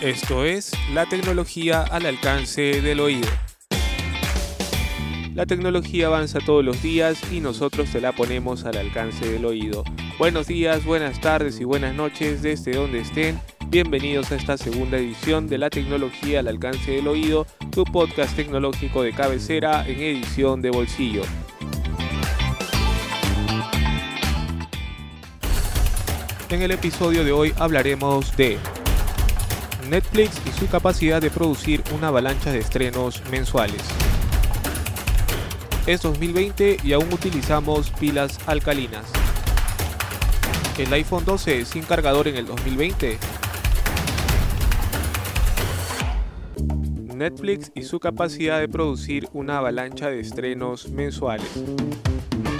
Esto es la tecnología al alcance del oído. La tecnología avanza todos los días y nosotros te la ponemos al alcance del oído. Buenos días, buenas tardes y buenas noches desde donde estén. Bienvenidos a esta segunda edición de la tecnología al alcance del oído, tu podcast tecnológico de cabecera en edición de bolsillo. En el episodio de hoy hablaremos de Netflix y su capacidad de producir una avalancha de estrenos mensuales. Es 2020 y aún utilizamos pilas alcalinas. El iPhone 12 sin cargador en el 2020. Netflix y su capacidad de producir una avalancha de estrenos mensuales.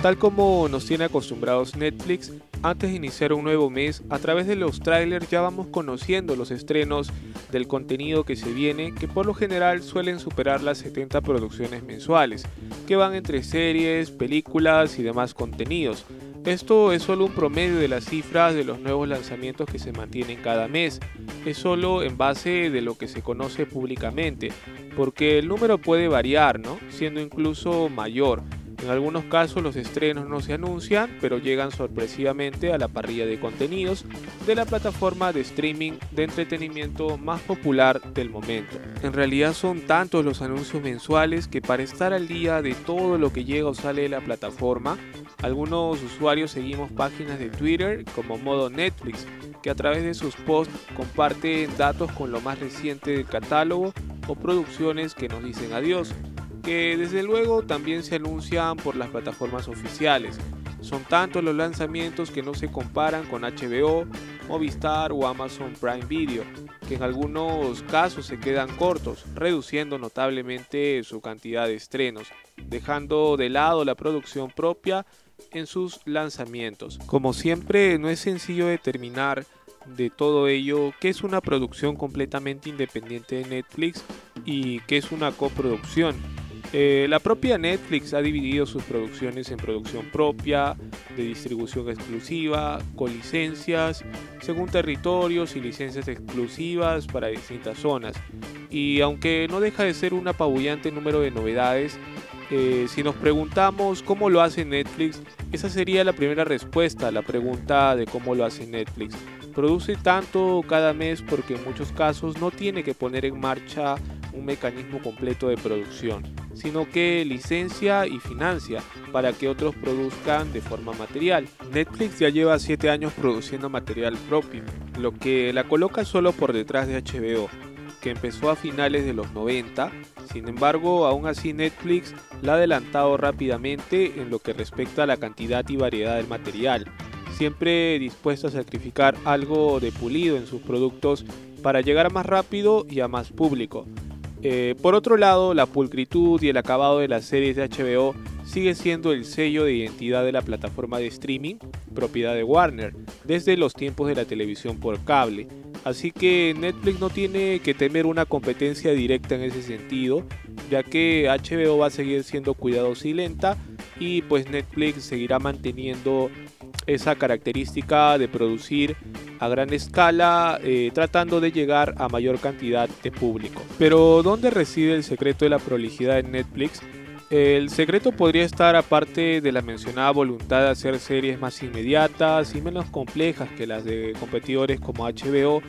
Tal como nos tiene acostumbrados Netflix, antes de iniciar un nuevo mes, a través de los trailers ya vamos conociendo los estrenos del contenido que se viene, que por lo general suelen superar las 70 producciones mensuales, que van entre series, películas y demás contenidos. Esto es solo un promedio de las cifras de los nuevos lanzamientos que se mantienen cada mes. Es solo en base de lo que se conoce públicamente, porque el número puede variar, ¿no? Siendo incluso mayor. En algunos casos los estrenos no se anuncian, pero llegan sorpresivamente a la parrilla de contenidos de la plataforma de streaming de entretenimiento más popular del momento. En realidad son tantos los anuncios mensuales que para estar al día de todo lo que llega o sale de la plataforma, algunos usuarios seguimos páginas de Twitter como modo Netflix, que a través de sus posts comparten datos con lo más reciente del catálogo o producciones que nos dicen adiós que desde luego también se anuncian por las plataformas oficiales. Son tantos los lanzamientos que no se comparan con HBO, Movistar o Amazon Prime Video, que en algunos casos se quedan cortos, reduciendo notablemente su cantidad de estrenos, dejando de lado la producción propia en sus lanzamientos. Como siempre, no es sencillo determinar de todo ello qué es una producción completamente independiente de Netflix y qué es una coproducción eh, la propia Netflix ha dividido sus producciones en producción propia, de distribución exclusiva, con licencias, según territorios y licencias exclusivas para distintas zonas. Y aunque no deja de ser un apabullante número de novedades, eh, si nos preguntamos cómo lo hace Netflix, esa sería la primera respuesta a la pregunta de cómo lo hace Netflix. Produce tanto cada mes porque en muchos casos no tiene que poner en marcha un mecanismo completo de producción sino que licencia y financia para que otros produzcan de forma material. Netflix ya lleva 7 años produciendo material propio, lo que la coloca solo por detrás de HBO, que empezó a finales de los 90. Sin embargo, aún así Netflix la ha adelantado rápidamente en lo que respecta a la cantidad y variedad del material, siempre dispuesto a sacrificar algo de pulido en sus productos para llegar más rápido y a más público. Eh, por otro lado, la pulcritud y el acabado de las series de HBO sigue siendo el sello de identidad de la plataforma de streaming, propiedad de Warner, desde los tiempos de la televisión por cable. Así que Netflix no tiene que temer una competencia directa en ese sentido, ya que HBO va a seguir siendo cuidadosa y lenta y pues Netflix seguirá manteniendo esa característica de producir a gran escala, eh, tratando de llegar a mayor cantidad de público. Pero ¿dónde reside el secreto de la prolijidad en Netflix? El secreto podría estar aparte de la mencionada voluntad de hacer series más inmediatas y menos complejas que las de competidores como HBO,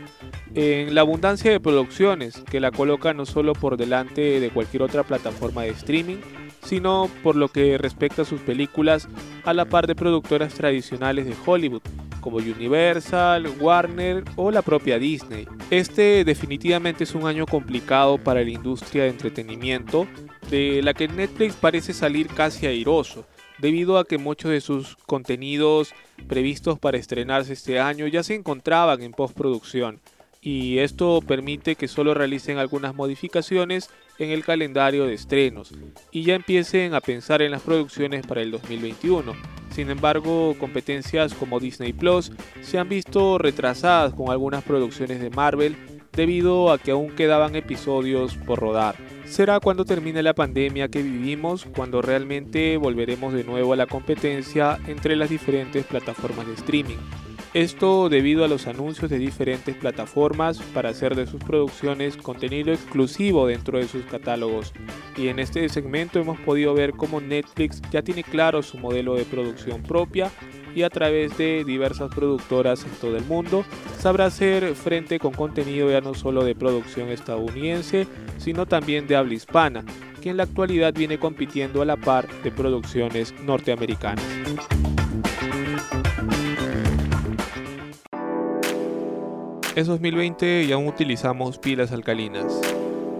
en la abundancia de producciones que la coloca no solo por delante de cualquier otra plataforma de streaming, sino por lo que respecta a sus películas a la par de productoras tradicionales de Hollywood, como Universal, Warner o la propia Disney. Este definitivamente es un año complicado para la industria de entretenimiento, de la que Netflix parece salir casi airoso, debido a que muchos de sus contenidos previstos para estrenarse este año ya se encontraban en postproducción y esto permite que solo realicen algunas modificaciones en el calendario de estrenos y ya empiecen a pensar en las producciones para el 2021. Sin embargo, competencias como Disney Plus se han visto retrasadas con algunas producciones de Marvel debido a que aún quedaban episodios por rodar. Será cuando termine la pandemia que vivimos cuando realmente volveremos de nuevo a la competencia entre las diferentes plataformas de streaming. Esto debido a los anuncios de diferentes plataformas para hacer de sus producciones contenido exclusivo dentro de sus catálogos. Y en este segmento hemos podido ver cómo Netflix ya tiene claro su modelo de producción propia y a través de diversas productoras en todo el mundo sabrá hacer frente con contenido ya no solo de producción estadounidense, sino también de habla hispana, que en la actualidad viene compitiendo a la par de producciones norteamericanas. Es 2020 y aún utilizamos pilas alcalinas.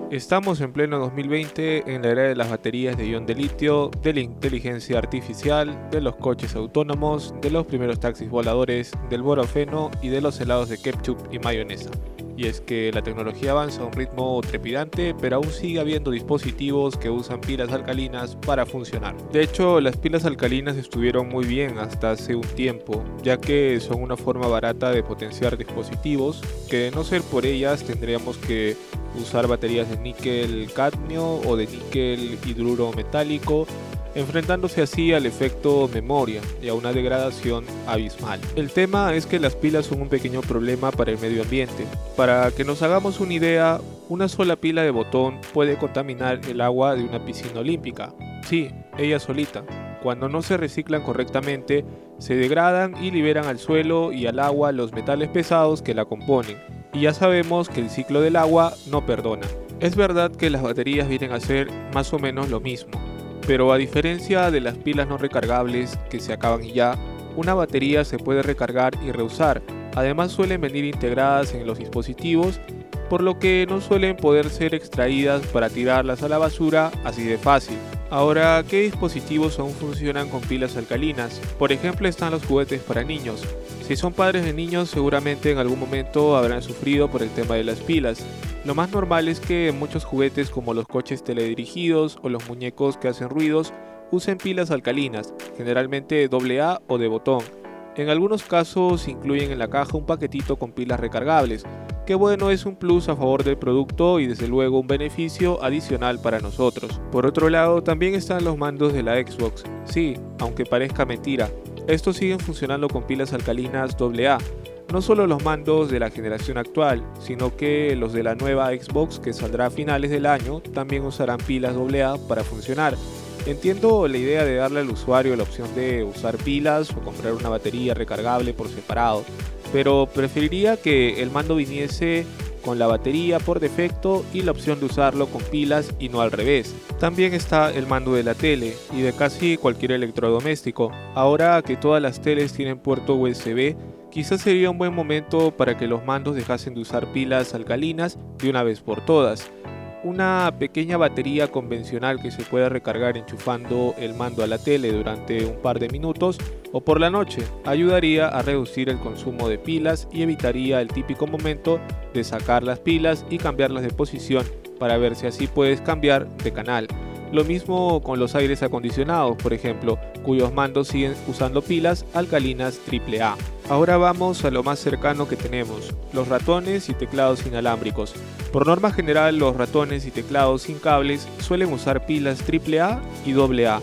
Estamos en pleno 2020 en la era de las baterías de ion de litio, de la inteligencia artificial, de los coches autónomos, de los primeros taxis voladores, del borofeno y de los helados de ketchup y mayonesa y es que la tecnología avanza a un ritmo trepidante, pero aún sigue habiendo dispositivos que usan pilas alcalinas para funcionar. De hecho, las pilas alcalinas estuvieron muy bien hasta hace un tiempo, ya que son una forma barata de potenciar dispositivos, que de no ser por ellas tendríamos que usar baterías de níquel cadmio o de níquel hidruro metálico enfrentándose así al efecto memoria y a una degradación abismal. El tema es que las pilas son un pequeño problema para el medio ambiente. Para que nos hagamos una idea, una sola pila de botón puede contaminar el agua de una piscina olímpica. Sí, ella solita. Cuando no se reciclan correctamente, se degradan y liberan al suelo y al agua los metales pesados que la componen. Y ya sabemos que el ciclo del agua no perdona. Es verdad que las baterías vienen a ser más o menos lo mismo, pero a diferencia de las pilas no recargables que se acaban y ya, una batería se puede recargar y reusar. Además suelen venir integradas en los dispositivos, por lo que no suelen poder ser extraídas para tirarlas a la basura así de fácil. Ahora, ¿qué dispositivos aún funcionan con pilas alcalinas? Por ejemplo están los juguetes para niños. Si son padres de niños seguramente en algún momento habrán sufrido por el tema de las pilas. Lo más normal es que muchos juguetes como los coches teledirigidos o los muñecos que hacen ruidos usen pilas alcalinas, generalmente AA o de botón. En algunos casos incluyen en la caja un paquetito con pilas recargables, que bueno es un plus a favor del producto y desde luego un beneficio adicional para nosotros. Por otro lado, también están los mandos de la Xbox. Sí, aunque parezca mentira, estos siguen funcionando con pilas alcalinas AA, no solo los mandos de la generación actual, sino que los de la nueva Xbox que saldrá a finales del año también usarán pilas AA para funcionar. Entiendo la idea de darle al usuario la opción de usar pilas o comprar una batería recargable por separado, pero preferiría que el mando viniese con la batería por defecto y la opción de usarlo con pilas y no al revés. También está el mando de la tele y de casi cualquier electrodoméstico. Ahora que todas las teles tienen puerto USB, quizás sería un buen momento para que los mandos dejasen de usar pilas alcalinas de una vez por todas. Una pequeña batería convencional que se puede recargar enchufando el mando a la tele durante un par de minutos o por la noche ayudaría a reducir el consumo de pilas y evitaría el típico momento de sacar las pilas y cambiarlas de posición para ver si así puedes cambiar de canal. Lo mismo con los aires acondicionados, por ejemplo, cuyos mandos siguen usando pilas alcalinas AAA. Ahora vamos a lo más cercano que tenemos, los ratones y teclados inalámbricos. Por norma general, los ratones y teclados sin cables suelen usar pilas AAA y AA.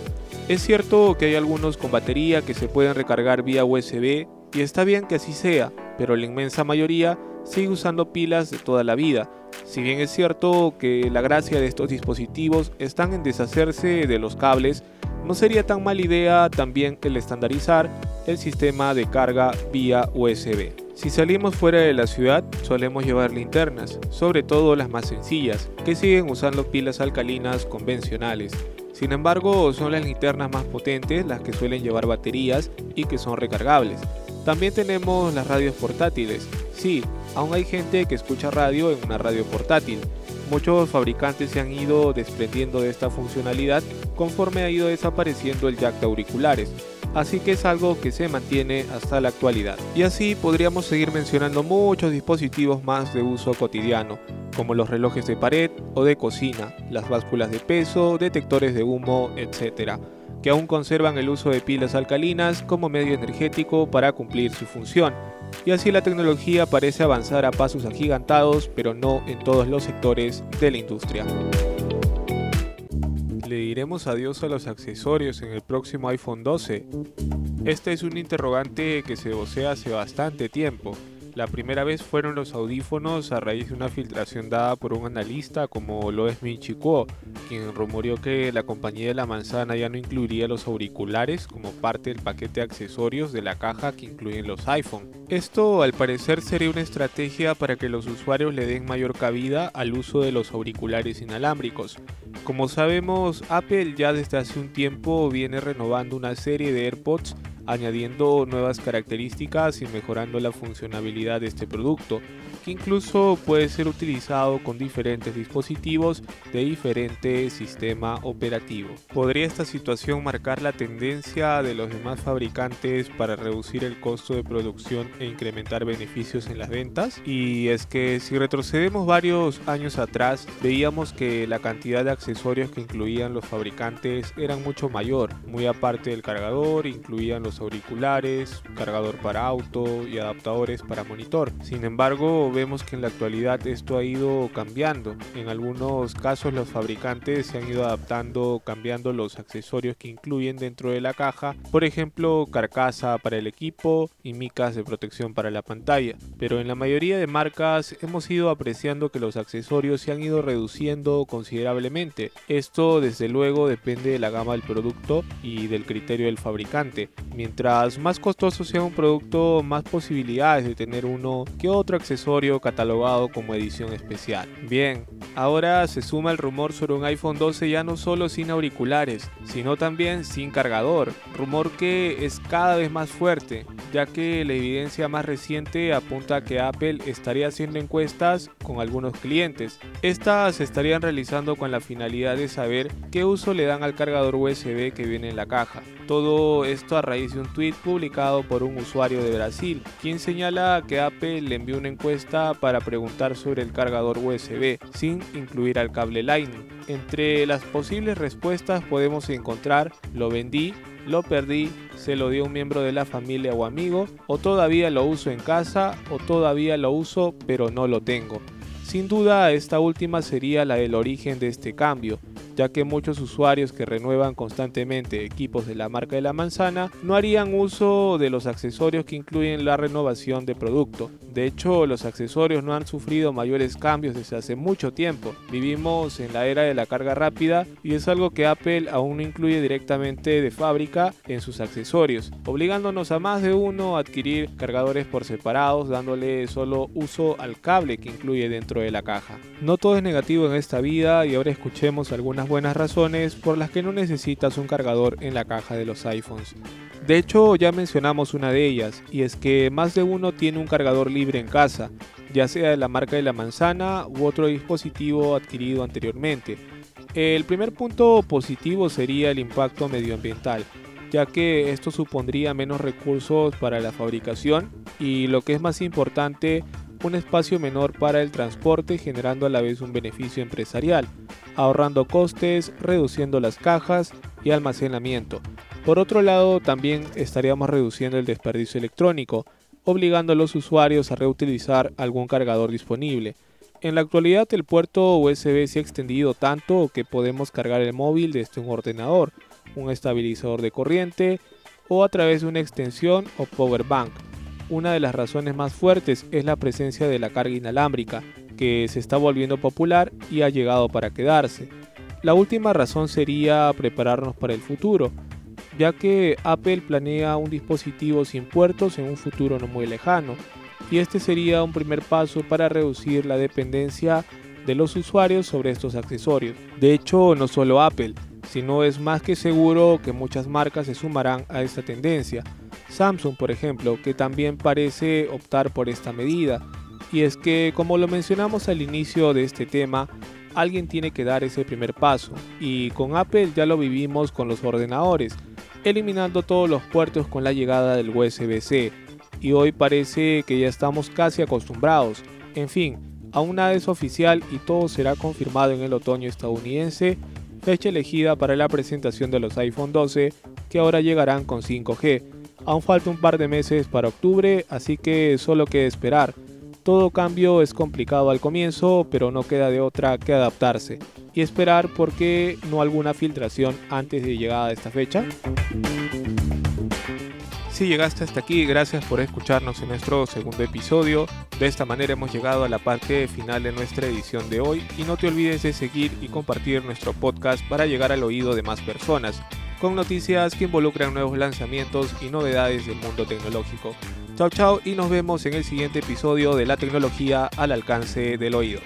Es cierto que hay algunos con batería que se pueden recargar vía USB y está bien que así sea, pero la inmensa mayoría sigue usando pilas de toda la vida. Si bien es cierto que la gracia de estos dispositivos están en deshacerse de los cables, no sería tan mala idea también el estandarizar el sistema de carga vía USB. Si salimos fuera de la ciudad, solemos llevar linternas, sobre todo las más sencillas, que siguen usando pilas alcalinas convencionales. Sin embargo, son las linternas más potentes las que suelen llevar baterías y que son recargables. También tenemos las radios portátiles. Sí, aún hay gente que escucha radio en una radio portátil. Muchos fabricantes se han ido desprendiendo de esta funcionalidad conforme ha ido desapareciendo el jack de auriculares, así que es algo que se mantiene hasta la actualidad. Y así podríamos seguir mencionando muchos dispositivos más de uso cotidiano, como los relojes de pared o de cocina, las básculas de peso, detectores de humo, etc., que aún conservan el uso de pilas alcalinas como medio energético para cumplir su función. Y así la tecnología parece avanzar a pasos agigantados, pero no en todos los sectores de la industria. Le diremos adiós a los accesorios en el próximo iPhone 12. Este es un interrogante que se vocea hace bastante tiempo. La primera vez fueron los audífonos a raíz de una filtración dada por un analista como lo es Min Kuo, quien rumoreó que la compañía de la manzana ya no incluiría los auriculares como parte del paquete de accesorios de la caja que incluyen los iPhone. Esto al parecer sería una estrategia para que los usuarios le den mayor cabida al uso de los auriculares inalámbricos. Como sabemos, Apple ya desde hace un tiempo viene renovando una serie de AirPods añadiendo nuevas características y mejorando la funcionalidad de este producto, incluso puede ser utilizado con diferentes dispositivos de diferente sistema operativo. ¿Podría esta situación marcar la tendencia de los demás fabricantes para reducir el costo de producción e incrementar beneficios en las ventas? Y es que si retrocedemos varios años atrás, veíamos que la cantidad de accesorios que incluían los fabricantes eran mucho mayor, muy aparte del cargador, incluían los auriculares, cargador para auto y adaptadores para monitor. Sin embargo, vemos que en la actualidad esto ha ido cambiando. En algunos casos los fabricantes se han ido adaptando, cambiando los accesorios que incluyen dentro de la caja, por ejemplo, carcasa para el equipo y micas de protección para la pantalla. Pero en la mayoría de marcas hemos ido apreciando que los accesorios se han ido reduciendo considerablemente. Esto desde luego depende de la gama del producto y del criterio del fabricante. Mientras más costoso sea un producto, más posibilidades de tener uno que otro accesorio catalogado como edición especial. Bien, ahora se suma el rumor sobre un iPhone 12 ya no solo sin auriculares, sino también sin cargador, rumor que es cada vez más fuerte, ya que la evidencia más reciente apunta a que Apple estaría haciendo encuestas con algunos clientes. Estas se estarían realizando con la finalidad de saber qué uso le dan al cargador USB que viene en la caja. Todo esto a raíz de un tweet publicado por un usuario de Brasil, quien señala que Apple le envió una encuesta para preguntar sobre el cargador USB, sin incluir al cable Lightning. Entre las posibles respuestas podemos encontrar lo vendí, lo perdí, se lo dio un miembro de la familia o amigo, o todavía lo uso en casa, o todavía lo uso pero no lo tengo. Sin duda esta última sería la del origen de este cambio, ya que muchos usuarios que renuevan constantemente equipos de la marca de la manzana no harían uso de los accesorios que incluyen la renovación de producto. De hecho, los accesorios no han sufrido mayores cambios desde hace mucho tiempo. Vivimos en la era de la carga rápida y es algo que Apple aún no incluye directamente de fábrica en sus accesorios, obligándonos a más de uno a adquirir cargadores por separados, dándole solo uso al cable que incluye dentro de la caja. No todo es negativo en esta vida y ahora escuchemos algunas buenas razones por las que no necesitas un cargador en la caja de los iPhones. De hecho, ya mencionamos una de ellas, y es que más de uno tiene un cargador libre en casa, ya sea de la marca de la manzana u otro dispositivo adquirido anteriormente. El primer punto positivo sería el impacto medioambiental, ya que esto supondría menos recursos para la fabricación y lo que es más importante, un espacio menor para el transporte generando a la vez un beneficio empresarial, ahorrando costes, reduciendo las cajas y almacenamiento. Por otro lado, también estaríamos reduciendo el desperdicio electrónico, obligando a los usuarios a reutilizar algún cargador disponible. En la actualidad el puerto USB se ha extendido tanto que podemos cargar el móvil desde un ordenador, un estabilizador de corriente o a través de una extensión o power bank. Una de las razones más fuertes es la presencia de la carga inalámbrica, que se está volviendo popular y ha llegado para quedarse. La última razón sería prepararnos para el futuro, ya que Apple planea un dispositivo sin puertos en un futuro no muy lejano, y este sería un primer paso para reducir la dependencia de los usuarios sobre estos accesorios. De hecho, no solo Apple, sino es más que seguro que muchas marcas se sumarán a esta tendencia. Samsung, por ejemplo, que también parece optar por esta medida. Y es que, como lo mencionamos al inicio de este tema, alguien tiene que dar ese primer paso. Y con Apple ya lo vivimos con los ordenadores, eliminando todos los puertos con la llegada del USB-C. Y hoy parece que ya estamos casi acostumbrados. En fin, aún nada es oficial y todo será confirmado en el otoño estadounidense, fecha elegida para la presentación de los iPhone 12 que ahora llegarán con 5G Aún falta un par de meses para octubre, así que solo que esperar. Todo cambio es complicado al comienzo, pero no queda de otra que adaptarse y esperar porque no alguna filtración antes de llegada a esta fecha. Si llegaste hasta aquí, gracias por escucharnos en nuestro segundo episodio. De esta manera hemos llegado a la parte final de nuestra edición de hoy y no te olvides de seguir y compartir nuestro podcast para llegar al oído de más personas, con noticias que involucran nuevos lanzamientos y novedades del mundo tecnológico. Chao chao y nos vemos en el siguiente episodio de la tecnología al alcance del oído.